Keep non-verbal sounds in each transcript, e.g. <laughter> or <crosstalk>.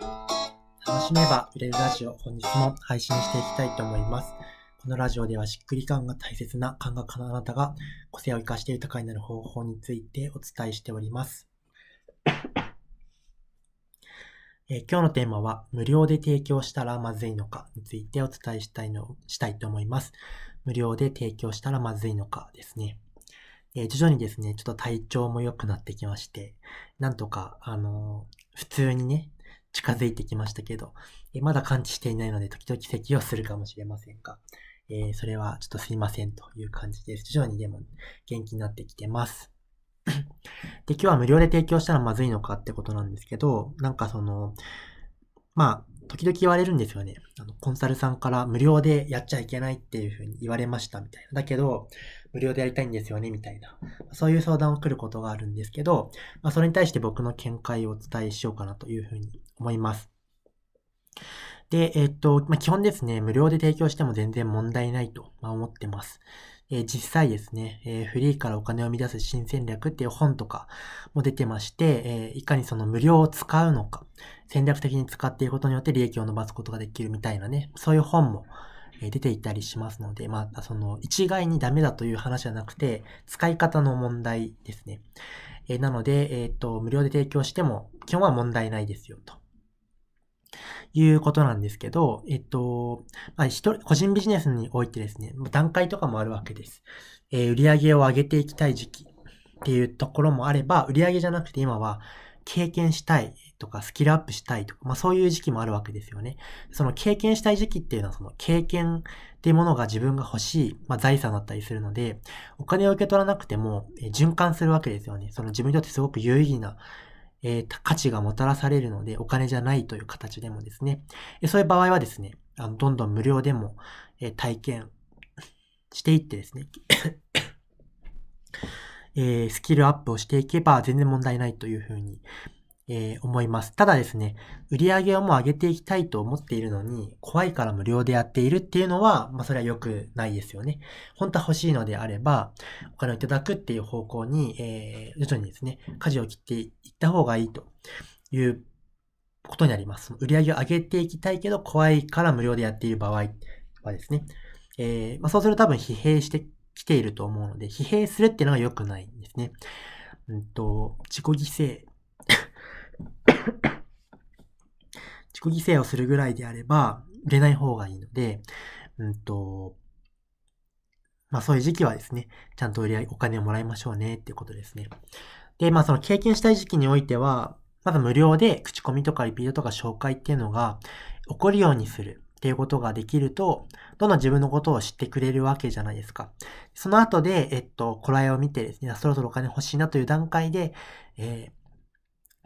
楽しめば売れるラジオ、本日も配信していきたいと思います。このラジオではしっくり感が大切な感覚のあなたが個性を生かして豊かになる方法についてお伝えしております。え今日のテーマは無料で提供したらまずいのかについてお伝えしたいのしたいと思います。無料で提供したらまずいのかですね。え徐々にですね、ちょっと体調も良くなってきまして、なんとか、あのー普通にね、近づいてきましたけど、えまだ感知していないので、時々咳をするかもしれませんが、えーそれはちょっとすいませんという感じです。徐々にでも元気になってきてます。<coughs> で、今日は無料で提供したらまずいのかってことなんですけど、なんかその、まあ、時々言われるんですよね。あの、コンサルさんから無料でやっちゃいけないっていうふうに言われましたみたいな。だけど、無料でやりたいんですよねみたいな。そういう相談を来ることがあるんですけど、まあ、それに対して僕の見解をお伝えしようかなというふうに思います。で、えっと、まあ、基本ですね、無料で提供しても全然問題ないと、思ってます。えー実際ですね、えーフリーからお金を生み出す新戦略っていう本とかも出てまして、えーいかにその無料を使うのか、戦略的に使っていくことによって利益を伸ばすことができるみたいなね、そういう本も出ていたりしますので、まあ、その一概にダメだという話じゃなくて、使い方の問題ですね。えなので、えっ、と、無料で提供しても基本は問題ないですよ、と。いうことなんですけど、えっと、まあ、一人、個人ビジネスにおいてですね、段階とかもあるわけです。えー売上を上げていきたい時期っていうところもあれば、売上じゃなくて今は経験したいとかスキルアップしたいとか、まあそういう時期もあるわけですよね。その経験したい時期っていうのはその経験っていうものが自分が欲しい、まあ、財産だったりするので、お金を受け取らなくても、えー循環するわけですよね。その自分にとってすごく有意義な、えー価値がもたらされるので、お金じゃないという形でもですね。えそういう場合はですね、あのどんどん無料でも、えー体験していってですね、<coughs> えースキルアップをしていけば全然問題ないというふうに、えー思います。ただですね、売り上げをもう上げていきたいと思っているのに、怖いから無料でやっているっていうのは、まあそれは良くないですよね。本当は欲しいのであれば、お金をいただくっていう方向に、えー徐々にですね、舵を切っていった方がいいということになります。売り上げを上げていきたいけど、怖いから無料でやっている場合はですね、えーまあ、そうすると多分疲弊してきていると思うので、疲弊するっていうのが良くないんですね。うんと、自己犠牲。自己犠牲をするぐらいであれば、売れない方がいいので、うんと、まあそういう時期はですね、ちゃんと売り上げ、お金をもらいましょうねっていうことですね。で、まあその経験したい時期においては、まず無料で口コミとかリピートとか紹介っていうのが起こるようにするっていうことができると、どんどん自分のことを知ってくれるわけじゃないですか。その後で、えっと、こらえを見てですね、そろそろお金欲しいなという段階で、えー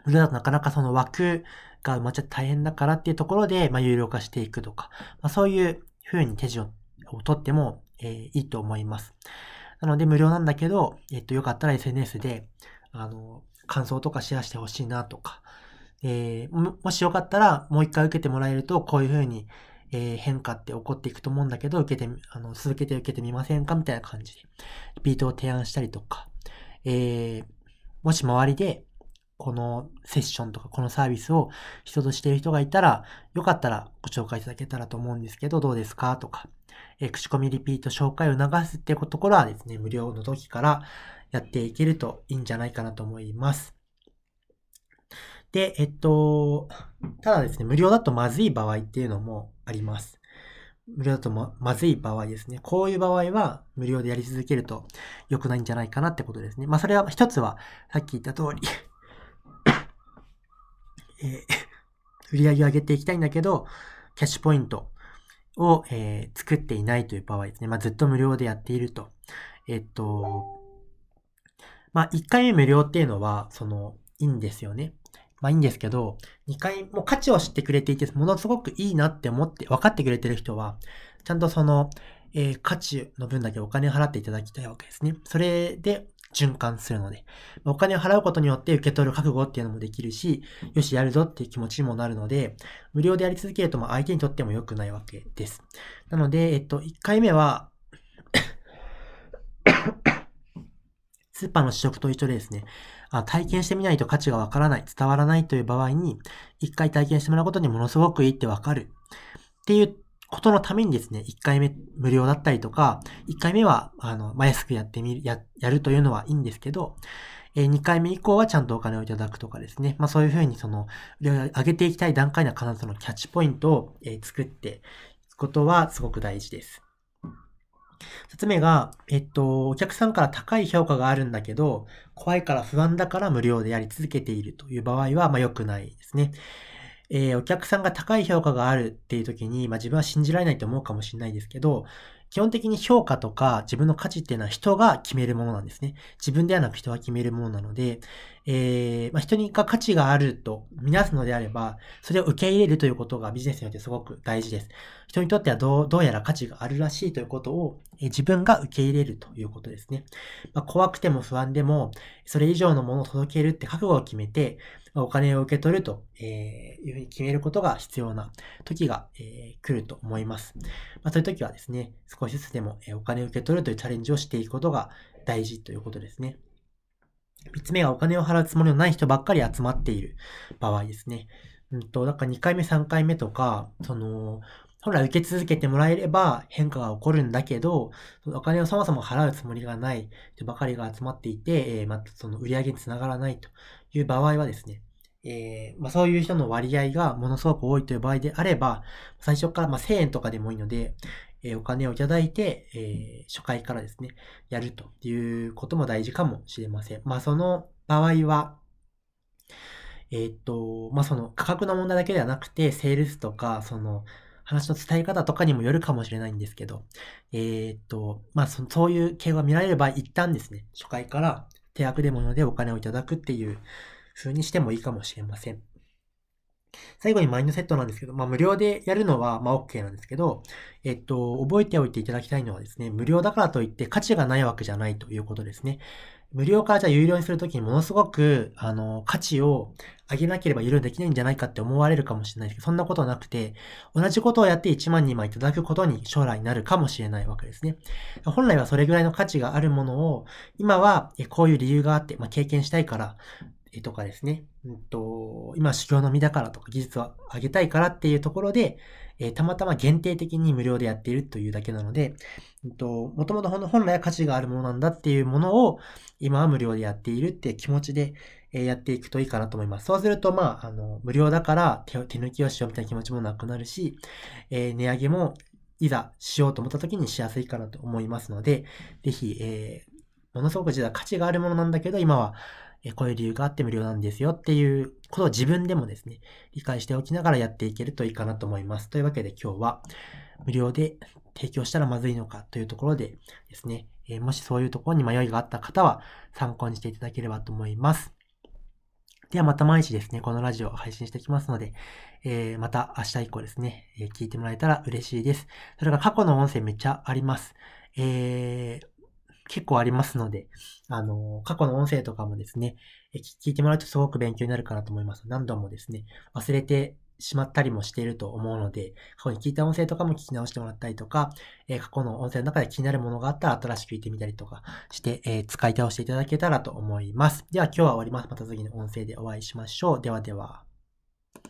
無料だとなかなかその枠が埋まっちゃって大変だからっていうところで、まあ、有料化していくとか、まあ、そういう風に手順を取っても、えーいいと思います。なので無料なんだけど、えっと、よかったら SNS で、あの、感想とかシェアしてほしいなとか、えーもしよかったらもう一回受けてもらえると、こういう風に、えー変化って起こっていくと思うんだけど、受けて、あの、続けて受けてみませんか？みたいな感じで、リピートを提案したりとか、えーもし周りで、このセッションとかこのサービスを人としている人がいたら、よかったらご紹介いただけたらと思うんですけど、どうですかとか、えー口コミリピート紹介を促すっていうところはですね、無料の時からやっていけるといいんじゃないかなと思います。で、えっと、ただですね、無料だとまずい場合っていうのもあります。無料だとままずい場合ですね。こういう場合は無料でやり続けると良くないんじゃないかなってことですね。まあそれは一つはさっき言った通り、えー <laughs> 売り上げを上げていきたいんだけど、キャッシュポイントを、えー作っていないという場合ですね。まあずっと無料でやっていると。えっと、まあ1回目無料っていうのは、その、いいんですよね。まあいいんですけど、2回、も価値を知ってくれていて、ものすごくいいなって思って、分かってくれてる人は、ちゃんとその、えー価値の分だけお金払っていただきたいわけですね。それで循環するので、お金を払うことによって受け取る覚悟っていうのもできるし、よし、やるぞっていう気持ちにもなるので、無料でやり続けると、ま相手にとっても良くないわけです。なので、えっと、1回目は、<coughs> スーパーの試食と一緒でですね、あ体験してみないと価値がわからない、伝わらないという場合に、一回体験してもらうことにものすごくいいってわかる。っていうことのためにですね、一回目無料だったりとか、一回目は、あの、まあ、安くやってみる、や、やるというのはいいんですけど、えー、2回目以降はちゃんとお金をいただくとかですね。まあそういうふうにその、上げていきたい段階の必ずのキャッチポイントを、えー、作っていくことはすごく大事です。二つ目が、えっと、お客さんから高い評価があるんだけど、怖いから不安だから無料でやり続けているという場合は、まあ良くないですね。えー、お客さんが高い評価があるっていう時に、まあ自分は信じられないと思うかもしれないですけど、基本的に評価とか自分の価値っていうのは人が決めるものなんですね。自分ではなく人が決めるものなので、えー、まあ、人にが価値があると見なすのであれば、それを受け入れるということがビジネスにおいてすごく大事です。人にとってはどうどうやら価値があるらしいということを、えー、自分が受け入れるということですね。まあ、怖くても不安でも、それ以上のものを届けるって覚悟を決めて、お金を受け取ると、えいうふうに決めることが必要な時が、え、来ると思います。まあ、そういう時はですね、少しずつでもお金を受け取るというチャレンジをしていくことが大事ということですね。三つ目がお金を払うつもりのない人ばっかり集まっている場合ですね。うんと、だから2回目、3回目とか、その、本来受け続けてもらえれば変化が起こるんだけど、お金をそもそも払うつもりがない人ばかりが集まっていて、えー、またその売り上げにつながらないという場合はですね、えー、まあ、そういう人の割合がものすごく多いという場合であれば、最初からま1000円とかでもいいので、えー、お金をいただいて、え初回からですね、やるということも大事かもしれません。まあ、その場合は、えっと、まあ、その価格の問題だけではなくて、セールスとか、その、話の伝え方とかにもよるかもしれないんですけど、えー、っと、まあそ、そういう傾向が見られれば一旦ですね、初回から手悪でものでお金をいただくっていう風にしてもいいかもしれません。最後にマインドセットなんですけど、まあ無料でやるのはまあ OK なんですけど、えっと、覚えておいていただきたいのはですね、無料だからといって価値がないわけじゃないということですね。無料からじゃあ有料にするときにものすごく、あの、価値を上げなければ有料できないんじゃないかって思われるかもしれないですけど、そんなことなくて、同じことをやって1万2万いただくことに将来になるかもしれないわけですね。本来はそれぐらいの価値があるものを、今はこういう理由があって、まあ、経験したいから、とかですね、うんと、今修行の身だからとか技術を上げたいからっていうところで、えー、たまたま限定的に無料でやっているというだけなので、うんと、もともと本来は価値があるものなんだっていうものを今は無料でやっているって気持ちで、えー、やっていくといいかなと思います。そうすると、まあ、あの、無料だから手手抜きをしようみたいな気持ちもなくなるし、えー、値上げもいざしようと思った時にしやすいかなと思いますので、ぜひ、えー、ものすごく実は価値があるものなんだけど、今はこういう理由があって無料なんですよっていうことを自分でもですね、理解しておきながらやっていけるといいかなと思います。というわけで今日は無料で提供したらまずいのかというところでですね、えもしそういうところに迷いがあった方は参考にしていただければと思います。ではまた毎日ですね、このラジオを配信していきますので、えー、また明日以降ですね、えー、聞いてもらえたら嬉しいです。それから過去の音声めっちゃあります。えー、結構ありますので、あの、過去の音声とかもですね、聞いてもらうとすごく勉強になるかなと思います。何度もですね、忘れてしまったりもしていると思うので、過去に聞いた音声とかも聞き直してもらったりとか、え過去の音声の中で気になるものがあったら新しく聞いてみたりとかして、え、使い倒していただけたらと思います。では今日は終わります。また次の音声でお会いしましょう。ではでは。